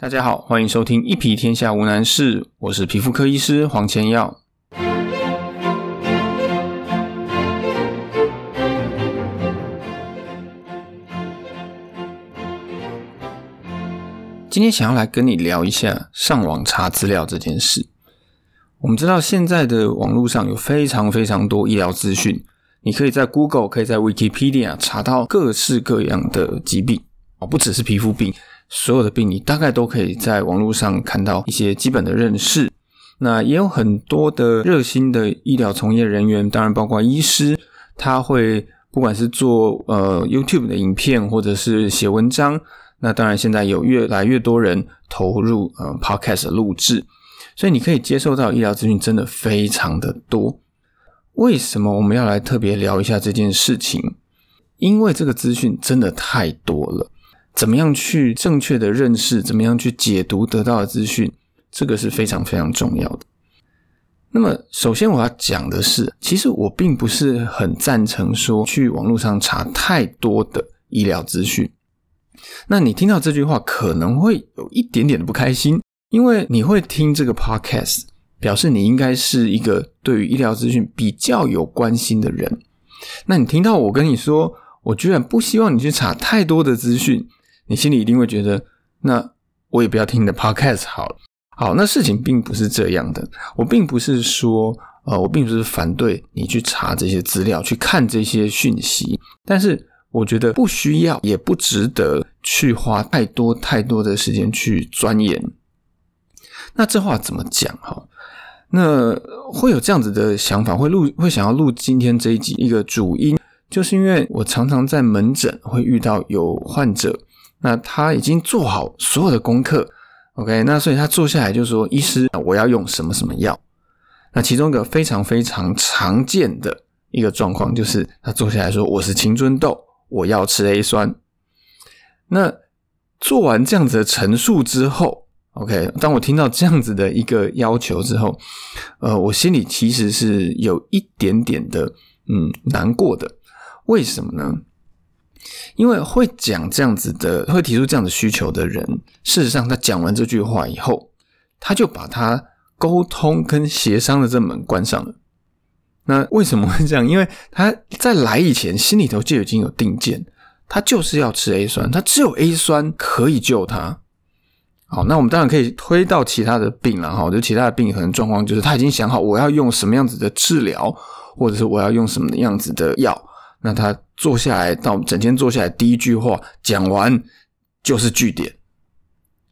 大家好，欢迎收听一皮天下无难事，我是皮肤科医师黄千耀。今天想要来跟你聊一下上网查资料这件事。我们知道现在的网络上有非常非常多医疗资讯，你可以在 Google、可以在 Wikipedia 查到各式各样的疾病哦，不只是皮肤病。所有的病，你大概都可以在网络上看到一些基本的认识。那也有很多的热心的医疗从业人员，当然包括医师，他会不管是做呃 YouTube 的影片，或者是写文章。那当然现在有越来越多人投入呃 Podcast 录制，所以你可以接受到医疗资讯真的非常的多。为什么我们要来特别聊一下这件事情？因为这个资讯真的太多了。怎么样去正确的认识？怎么样去解读得到的资讯？这个是非常非常重要的。那么，首先我要讲的是，其实我并不是很赞成说去网络上查太多的医疗资讯。那你听到这句话，可能会有一点点的不开心，因为你会听这个 podcast，表示你应该是一个对于医疗资讯比较有关心的人。那你听到我跟你说，我居然不希望你去查太多的资讯。你心里一定会觉得，那我也不要听你的 podcast 好了。好，那事情并不是这样的。我并不是说，呃，我并不是反对你去查这些资料，去看这些讯息。但是，我觉得不需要，也不值得去花太多太多的时间去钻研。那这话怎么讲？哈，那会有这样子的想法，会录，会想要录今天这一集一个主因，就是因为我常常在门诊会遇到有患者。那他已经做好所有的功课，OK，那所以他坐下来就说：“医师，我要用什么什么药？”那其中一个非常非常常见的一个状况就是，他坐下来说：“我是青春痘，我要吃 A 酸。”那做完这样子的陈述之后，OK，当我听到这样子的一个要求之后，呃，我心里其实是有一点点的嗯难过的。为什么呢？因为会讲这样子的，会提出这样的需求的人，事实上，他讲完这句话以后，他就把他沟通跟协商的这门关上了。那为什么会这样？因为他在来以前，心里头就已经有定见，他就是要吃 A 酸，他只有 A 酸可以救他。好，那我们当然可以推到其他的病了哈，就其他的病可能状况就是他已经想好我要用什么样子的治疗，或者是我要用什么样子的药。那他坐下来，到整天坐下来，第一句话讲完就是句点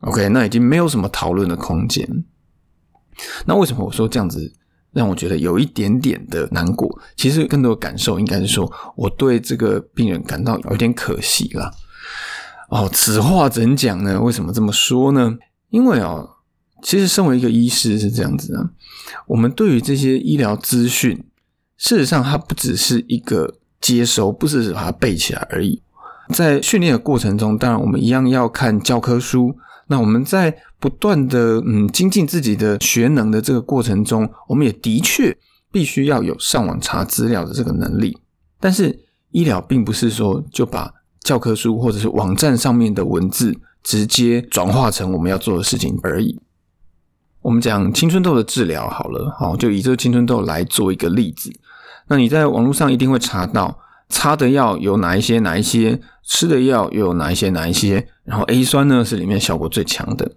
，OK，那已经没有什么讨论的空间。那为什么我说这样子让我觉得有一点点的难过？其实更多的感受应该是说，我对这个病人感到有点可惜了。哦，此话怎讲呢？为什么这么说呢？因为哦，其实身为一个医师是这样子啊，我们对于这些医疗资讯，事实上它不只是一个。接收不是把它背起来而已，在训练的过程中，当然我们一样要看教科书。那我们在不断的嗯精进自己的学能的这个过程中，我们也的确必须要有上网查资料的这个能力。但是医疗并不是说就把教科书或者是网站上面的文字直接转化成我们要做的事情而已。我们讲青春痘的治疗好了，好，就以这个青春痘来做一个例子。那你在网络上一定会查到擦的药有哪一些，哪一些吃的药又有哪一些，哪一些，然后 A 酸呢是里面效果最强的。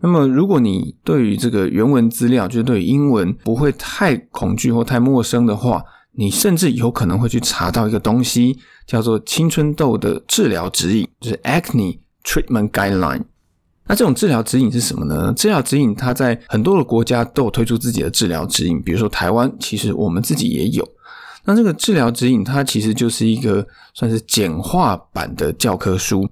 那么如果你对于这个原文资料，就是对英文不会太恐惧或太陌生的话，你甚至有可能会去查到一个东西，叫做青春痘的治疗指引，就是 Acne Treatment Guideline。那这种治疗指引是什么呢？治疗指引它在很多的国家都有推出自己的治疗指引，比如说台湾，其实我们自己也有。那这个治疗指引它其实就是一个算是简化版的教科书。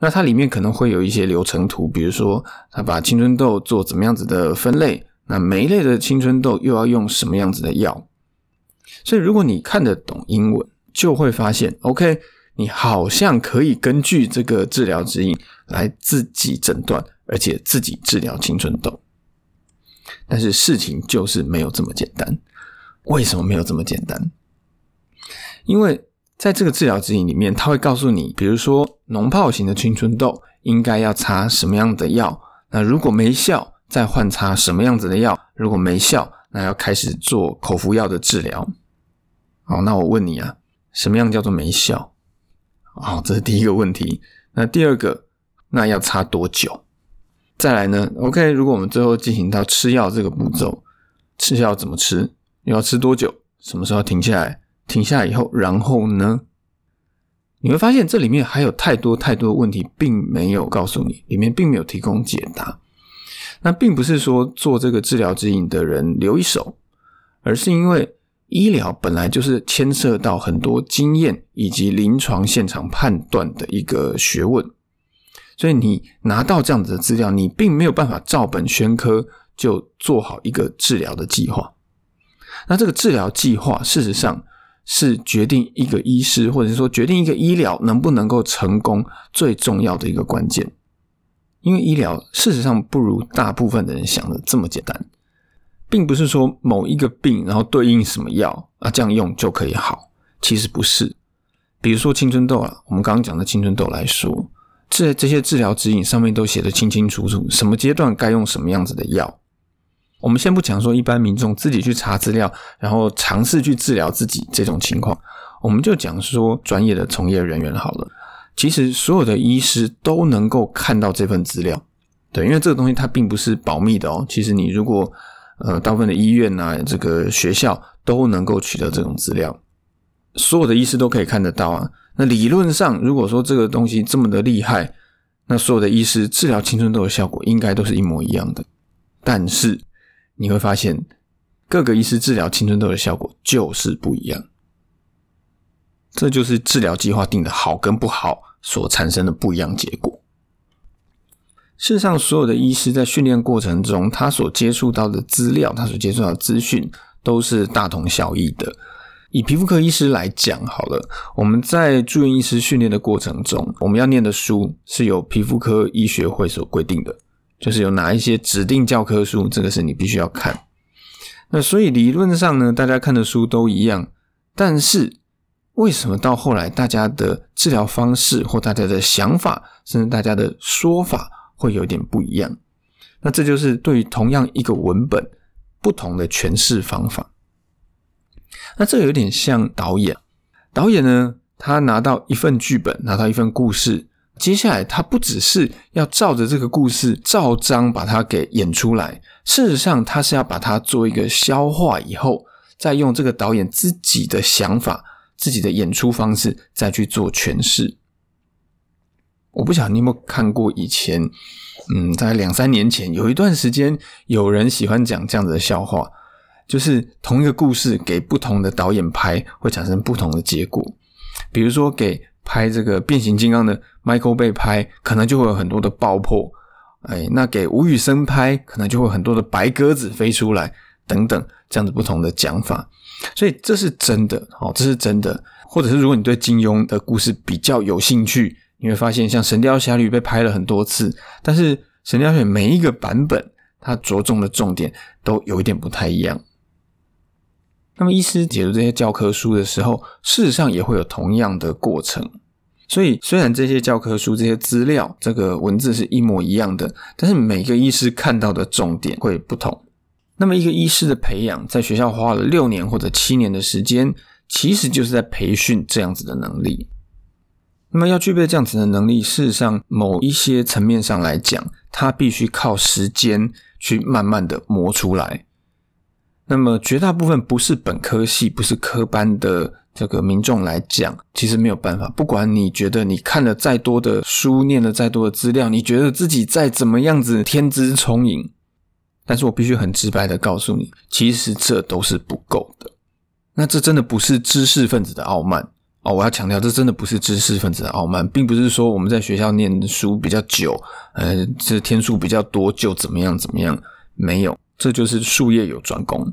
那它里面可能会有一些流程图，比如说它把青春痘做怎么样子的分类，那每一类的青春痘又要用什么样子的药。所以如果你看得懂英文，就会发现，OK。你好像可以根据这个治疗指引来自己诊断，而且自己治疗青春痘。但是事情就是没有这么简单。为什么没有这么简单？因为在这个治疗指引里面，他会告诉你，比如说脓疱型的青春痘应该要擦什么样的药，那如果没效，再换擦什么样子的药，如果没效，那要开始做口服药的治疗。好，那我问你啊，什么样叫做没效？好，这是第一个问题。那第二个，那要擦多久？再来呢？OK，如果我们最后进行到吃药这个步骤，吃药怎么吃？又要吃多久？什么时候停下来？停下来以后，然后呢？你会发现这里面还有太多太多的问题，并没有告诉你，里面并没有提供解答。那并不是说做这个治疗指引的人留一手，而是因为。医疗本来就是牵涉到很多经验以及临床现场判断的一个学问，所以你拿到这样子的资料，你并没有办法照本宣科就做好一个治疗的计划。那这个治疗计划，事实上是决定一个医师或者是说决定一个医疗能不能够成功最重要的一个关键。因为医疗事实上不如大部分的人想的这么简单。并不是说某一个病，然后对应什么药啊，这样用就可以好。其实不是。比如说青春痘啊，我们刚刚讲的青春痘来说，这这些治疗指引上面都写的清清楚楚，什么阶段该用什么样子的药。我们先不讲说一般民众自己去查资料，然后尝试去治疗自己这种情况，我们就讲说专业的从业人员好了。其实所有的医师都能够看到这份资料，对，因为这个东西它并不是保密的哦。其实你如果呃，大部分的医院呐，这个学校都能够取得这种资料，所有的医师都可以看得到啊。那理论上，如果说这个东西这么的厉害，那所有的医师治疗青春痘的效果应该都是一模一样的。但是你会发现，各个医师治疗青春痘的效果就是不一样。这就是治疗计划定的好跟不好所产生的不一样结果。事实上，所有的医师在训练过程中，他所接触到的资料，他所接触到的资讯，都是大同小异的。以皮肤科医师来讲，好了，我们在住院医师训练的过程中，我们要念的书是由皮肤科医学会所规定的，就是有哪一些指定教科书，这个是你必须要看。那所以理论上呢，大家看的书都一样，但是为什么到后来，大家的治疗方式或大家的想法，甚至大家的说法？会有点不一样，那这就是对于同样一个文本不同的诠释方法。那这个有点像导演，导演呢，他拿到一份剧本，拿到一份故事，接下来他不只是要照着这个故事照章把它给演出来，事实上他是要把它做一个消化以后，再用这个导演自己的想法、自己的演出方式再去做诠释。我不晓得你有没有看过以前，嗯，在两三年前有一段时间，有人喜欢讲这样子的笑话，就是同一个故事给不同的导演拍，会产生不同的结果。比如说，给拍这个变形金刚的 Michael Bay 拍，可能就会有很多的爆破，哎，那给吴宇森拍，可能就会有很多的白鸽子飞出来，等等，这样子不同的讲法。所以这是真的，哦，这是真的。或者是如果你对金庸的故事比较有兴趣。你会发现，像《神雕侠侣》被拍了很多次，但是《神雕侠侣》每一个版本，它着重的重点都有一点不太一样。那么，医师解读这些教科书的时候，事实上也会有同样的过程。所以，虽然这些教科书、这些资料、这个文字是一模一样的，但是每个医师看到的重点会不同。那么，一个医师的培养，在学校花了六年或者七年的时间，其实就是在培训这样子的能力。那么要具备这样子的能力，事实上，某一些层面上来讲，它必须靠时间去慢慢的磨出来。那么绝大部分不是本科系、不是科班的这个民众来讲，其实没有办法。不管你觉得你看了再多的书，念了再多的资料，你觉得自己再怎么样子天资聪颖，但是我必须很直白的告诉你，其实这都是不够的。那这真的不是知识分子的傲慢。哦，我要强调，这真的不是知识分子的傲慢，并不是说我们在学校念书比较久，呃，这天数比较多就怎么样怎么样，没有，这就是术业有专攻。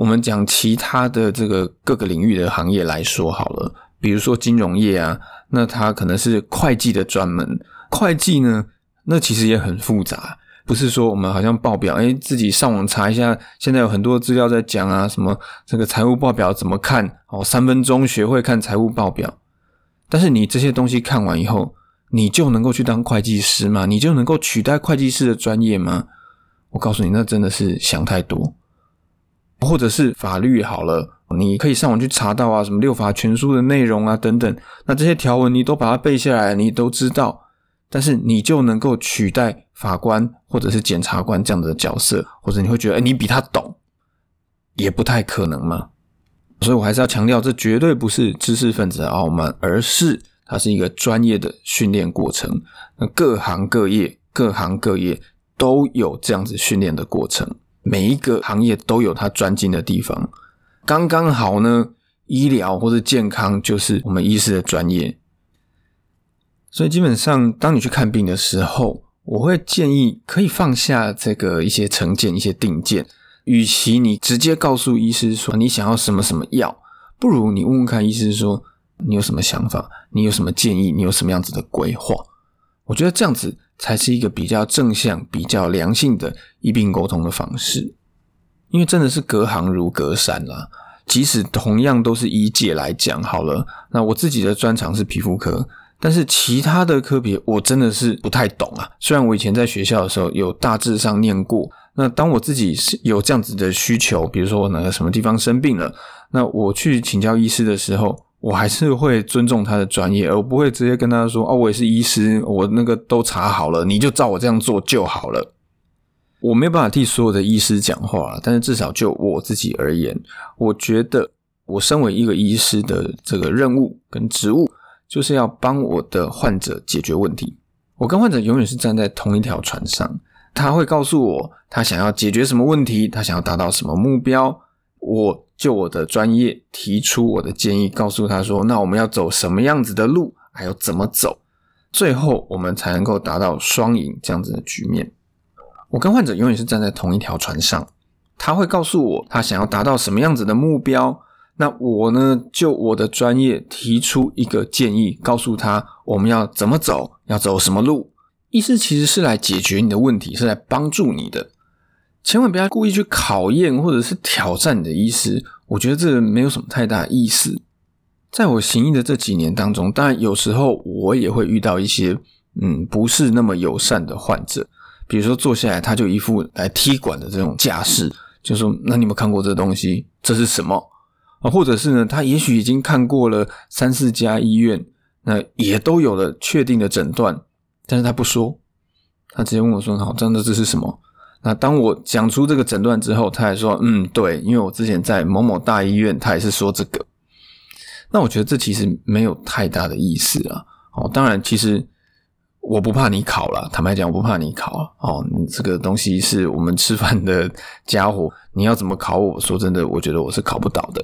我们讲其他的这个各个领域的行业来说好了，比如说金融业啊，那它可能是会计的专门，会计呢，那其实也很复杂，不是说我们好像报表，哎，自己上网查一下，现在有很多资料在讲啊，什么这个财务报表怎么看哦，三分钟学会看财务报表。但是你这些东西看完以后，你就能够去当会计师吗？你就能够取代会计师的专业吗？我告诉你，那真的是想太多。或者是法律好了，你可以上网去查到啊，什么六法全书的内容啊等等，那这些条文你都把它背下来，你都知道。但是你就能够取代法官或者是检察官这样的角色，或者你会觉得，哎，你比他懂，也不太可能嘛。所以我还是要强调，这绝对不是知识分子的傲慢，而是它是一个专业的训练过程。那各行各业、各行各业都有这样子训练的过程，每一个行业都有它专精的地方。刚刚好呢，医疗或者健康就是我们医师的专业。所以基本上，当你去看病的时候，我会建议可以放下这个一些成见、一些定见。与其你直接告诉医师说你想要什么什么药，不如你问问看医师说你有什么想法，你有什么建议，你有什么样子的规划。我觉得这样子才是一个比较正向、比较良性的医病沟通的方式。因为真的是隔行如隔山啦。即使同样都是医界来讲好了，那我自己的专长是皮肤科。但是其他的科别我真的是不太懂啊。虽然我以前在学校的时候有大致上念过，那当我自己是有这样子的需求，比如说我哪个什么地方生病了，那我去请教医师的时候，我还是会尊重他的专业，而不会直接跟他说：“哦，我也是医师，我那个都查好了，你就照我这样做就好了。”我没有办法替所有的医师讲话，但是至少就我自己而言，我觉得我身为一个医师的这个任务跟职务。就是要帮我的患者解决问题。我跟患者永远是站在同一条船上，他会告诉我他想要解决什么问题，他想要达到什么目标，我就我的专业提出我的建议，告诉他说，那我们要走什么样子的路，还有怎么走，最后我们才能够达到双赢这样子的局面。我跟患者永远是站在同一条船上，他会告诉我他想要达到什么样子的目标。那我呢，就我的专业提出一个建议，告诉他我们要怎么走，要走什么路。医师其实是来解决你的问题，是来帮助你的。千万不要故意去考验或者是挑战你的医师，我觉得这没有什么太大意思。在我行医的这几年当中，当然有时候我也会遇到一些嗯不是那么友善的患者，比如说坐下来他就一副来踢馆的这种架势，就说：“那你有没有看过这东西？这是什么？”啊，或者是呢，他也许已经看过了三四家医院，那也都有了确定的诊断，但是他不说，他直接问我说：“好，真的这是什么？”那当我讲出这个诊断之后，他还说：“嗯，对，因为我之前在某某大医院，他也是说这个。”那我觉得这其实没有太大的意思啊。哦，当然，其实我不怕你考了，坦白讲，我不怕你考。哦，你这个东西是我们吃饭的家伙，你要怎么考我？说真的，我觉得我是考不倒的。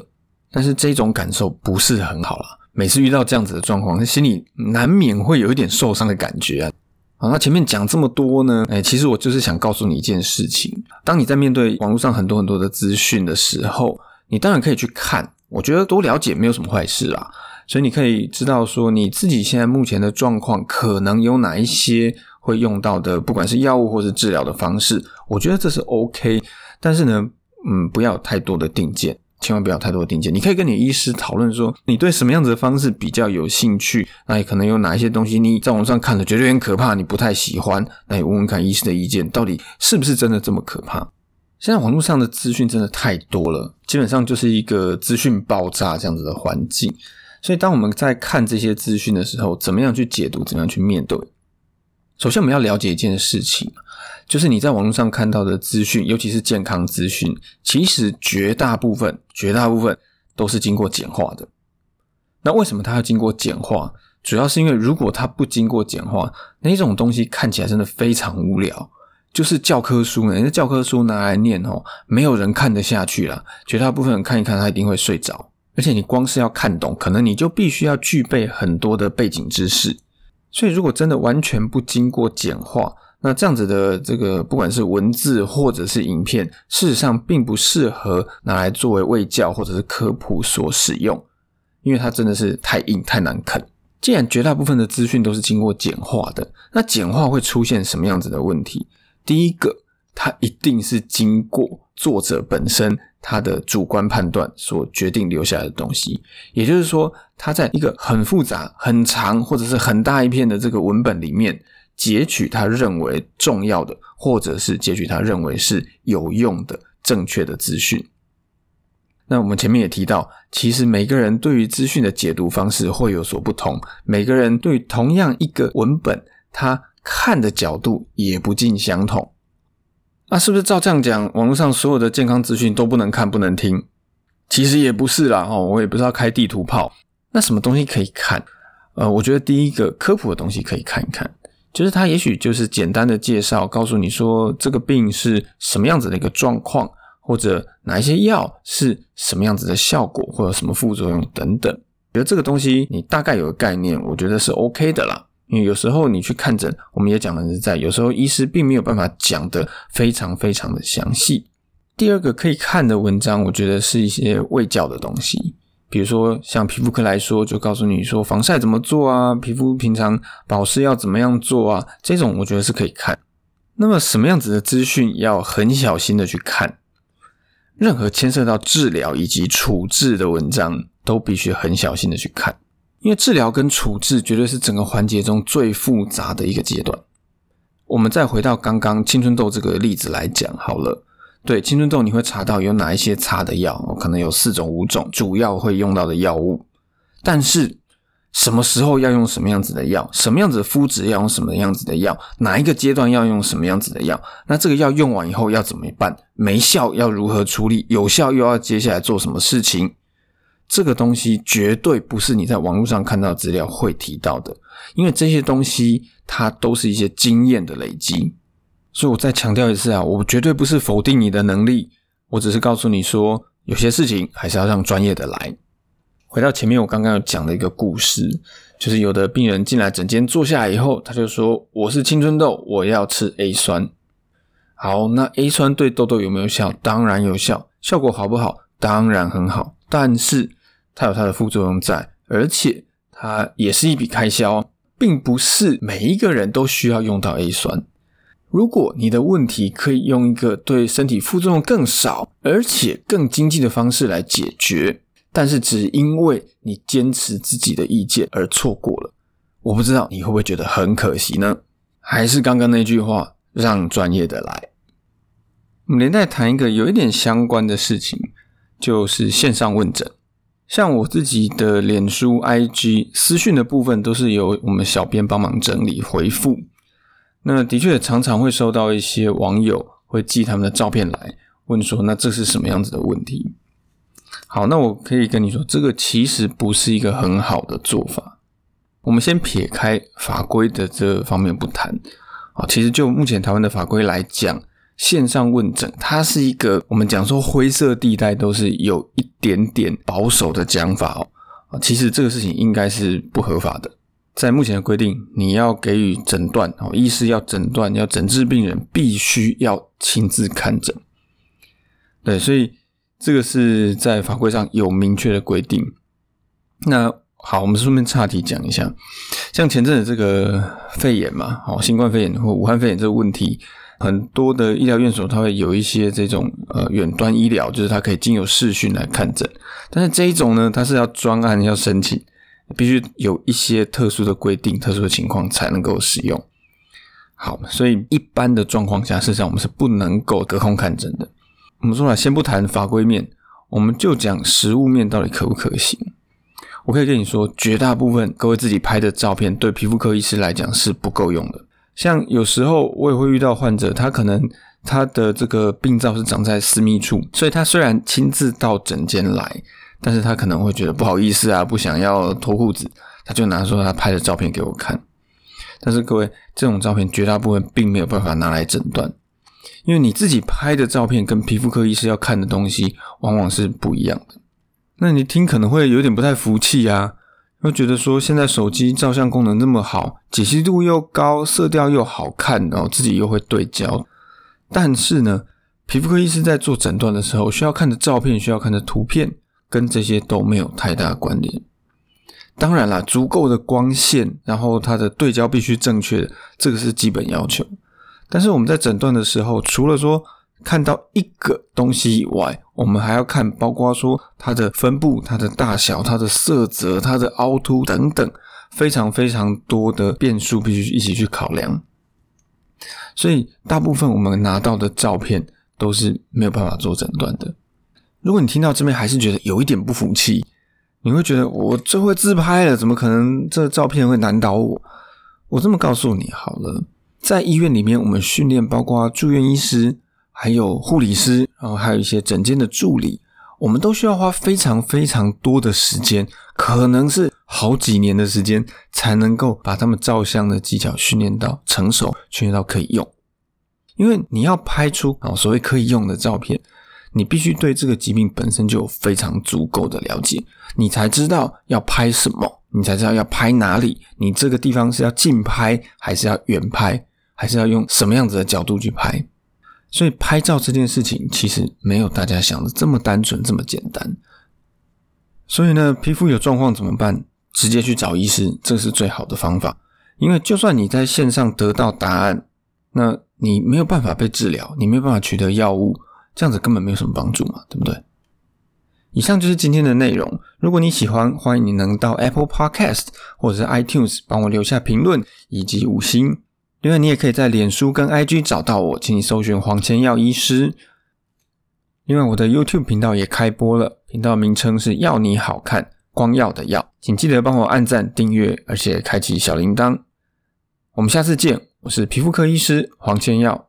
但是这种感受不是很好了。每次遇到这样子的状况，心里难免会有一点受伤的感觉啊。好，那前面讲这么多呢，哎，其实我就是想告诉你一件事情：当你在面对网络上很多很多的资讯的时候，你当然可以去看，我觉得多了解没有什么坏事啊。所以你可以知道说你自己现在目前的状况可能有哪一些会用到的，不管是药物或是治疗的方式，我觉得这是 OK。但是呢，嗯，不要太多的定见。千万不要太多的定见，你可以跟你医师讨论说，你对什么样子的方式比较有兴趣？那也可能有哪一些东西你在网上看了觉得很可怕，你不太喜欢，那你问问看医师的意见，到底是不是真的这么可怕？现在网络上的资讯真的太多了，基本上就是一个资讯爆炸这样子的环境。所以当我们在看这些资讯的时候，怎么样去解读，怎么样去面对？首先我们要了解一件事情。就是你在网络上看到的资讯，尤其是健康资讯，其实绝大部分、绝大部分都是经过简化的。那为什么它要经过简化？主要是因为如果它不经过简化，那种东西看起来真的非常无聊，就是教科书呢。那教科书拿来念哦，没有人看得下去了。绝大部分人看一看，他一定会睡着。而且你光是要看懂，可能你就必须要具备很多的背景知识。所以如果真的完全不经过简化，那这样子的这个，不管是文字或者是影片，事实上并不适合拿来作为卫教或者是科普所使用，因为它真的是太硬太难啃。既然绝大部分的资讯都是经过简化的，那简化会出现什么样子的问题？第一个，它一定是经过作者本身他的主观判断所决定留下来的东西。也就是说，他在一个很复杂、很长或者是很大一片的这个文本里面，截取他认为重要的，或者是截取他认为是有用的、正确的资讯。那我们前面也提到，其实每个人对于资讯的解读方式会有所不同，每个人对同样一个文本，他看的角度也不尽相同。那是不是照这样讲，网络上所有的健康资讯都不能看、不能听？其实也不是啦，哦，我也不知道开地图炮。那什么东西可以看？呃，我觉得第一个科普的东西可以看一看，就是它也许就是简单的介绍，告诉你说这个病是什么样子的一个状况。或者哪一些药是什么样子的效果，或者什么副作用等等，觉得这个东西你大概有个概念，我觉得是 OK 的啦。因为有时候你去看诊，我们也讲的是在有时候医师并没有办法讲的非常非常的详细。第二个可以看的文章，我觉得是一些卫教的东西，比如说像皮肤科来说，就告诉你说防晒怎么做啊，皮肤平常保湿要怎么样做啊，这种我觉得是可以看。那么什么样子的资讯要很小心的去看？任何牵涉到治疗以及处置的文章，都必须很小心的去看，因为治疗跟处置绝对是整个环节中最复杂的一个阶段。我们再回到刚刚青春痘这个例子来讲好了，对青春痘你会查到有哪一些擦的药，可能有四种五种主要会用到的药物，但是。什么时候要用什么样子的药？什么样子的肤质要用什么样子的药？哪一个阶段要用什么样子的药？那这个药用完以后要怎么办？没效要如何处理？有效又要接下来做什么事情？这个东西绝对不是你在网络上看到资料会提到的，因为这些东西它都是一些经验的累积。所以我再强调一次啊，我绝对不是否定你的能力，我只是告诉你说，有些事情还是要让专业的来。回到前面，我刚刚有讲的一个故事，就是有的病人进来诊间坐下来以后，他就说：“我是青春痘，我要吃 A 酸。”好，那 A 酸对痘痘有没有效？当然有效，效果好不好？当然很好。但是它有它的副作用在，而且它也是一笔开销，并不是每一个人都需要用到 A 酸。如果你的问题可以用一个对身体副作用更少，而且更经济的方式来解决。但是只因为你坚持自己的意见而错过了，我不知道你会不会觉得很可惜呢？还是刚刚那句话，让专业的来。我们连带谈一个有一点相关的事情，就是线上问诊。像我自己的脸书、IG 私讯的部分，都是由我们小编帮忙整理回复。那的确常常会收到一些网友会寄他们的照片来，问说那这是什么样子的问题？好，那我可以跟你说，这个其实不是一个很好的做法。我们先撇开法规的这方面不谈啊，其实就目前台湾的法规来讲，线上问诊它是一个我们讲说灰色地带，都是有一点点保守的讲法哦啊，其实这个事情应该是不合法的。在目前的规定，你要给予诊断哦，医师要诊断要诊治病人，必须要亲自看诊。对，所以。这个是在法规上有明确的规定。那好，我们顺便岔题讲一下，像前阵子这个肺炎嘛，哦，新冠肺炎或武汉肺炎这个问题，很多的医疗院所它会有一些这种呃远端医疗，就是它可以经由视讯来看诊。但是这一种呢，它是要专案要申请，必须有一些特殊的规定、特殊的情况才能够使用。好，所以一般的状况下，事实上我们是不能够隔空看诊的。我们说了，先不谈法规面，我们就讲实物面到底可不可行。我可以跟你说，绝大部分各位自己拍的照片，对皮肤科医师来讲是不够用的。像有时候我也会遇到患者，他可能他的这个病灶是长在私密处，所以他虽然亲自到诊间来，但是他可能会觉得不好意思啊，不想要脱裤子，他就拿出他拍的照片给我看。但是各位，这种照片绝大部分并没有办法拿来诊断。因为你自己拍的照片跟皮肤科医师要看的东西往往是不一样的，那你听可能会有点不太服气啊，会觉得说现在手机照相功能那么好，解析度又高，色调又好看，然后自己又会对焦，但是呢，皮肤科医师在做诊断的时候需要看的照片、需要看的图片跟这些都没有太大关联。当然啦，足够的光线，然后它的对焦必须正确，这个是基本要求。但是我们在诊断的时候，除了说看到一个东西以外，我们还要看，包括说它的分布、它的大小、它的色泽、它的凹凸等等，非常非常多的变数必须一起去考量。所以，大部分我们拿到的照片都是没有办法做诊断的。如果你听到这边还是觉得有一点不服气，你会觉得我最会自拍了，怎么可能这照片会难倒我？我这么告诉你好了，在医院里面，我们训练包括住院医师。还有护理师，然后还有一些诊间的助理，我们都需要花非常非常多的时间，可能是好几年的时间，才能够把他们照相的技巧训练到成熟，训练到可以用。因为你要拍出啊所谓可以用的照片，你必须对这个疾病本身就有非常足够的了解，你才知道要拍什么，你才知道要拍哪里，你这个地方是要近拍还是要远拍，还是要用什么样子的角度去拍。所以拍照这件事情其实没有大家想的这么单纯这么简单。所以呢，皮肤有状况怎么办？直接去找医师，这是最好的方法。因为就算你在线上得到答案，那你没有办法被治疗，你没有办法取得药物，这样子根本没有什么帮助嘛，对不对？以上就是今天的内容。如果你喜欢，欢迎你能到 Apple Podcast 或者是 iTunes 帮我留下评论以及五星。另外，你也可以在脸书跟 IG 找到我，请你搜寻黄千耀医师。另外，我的 YouTube 频道也开播了，频道名称是“要你好看光耀的耀”，请记得帮我按赞、订阅，而且开启小铃铛。我们下次见，我是皮肤科医师黄千耀。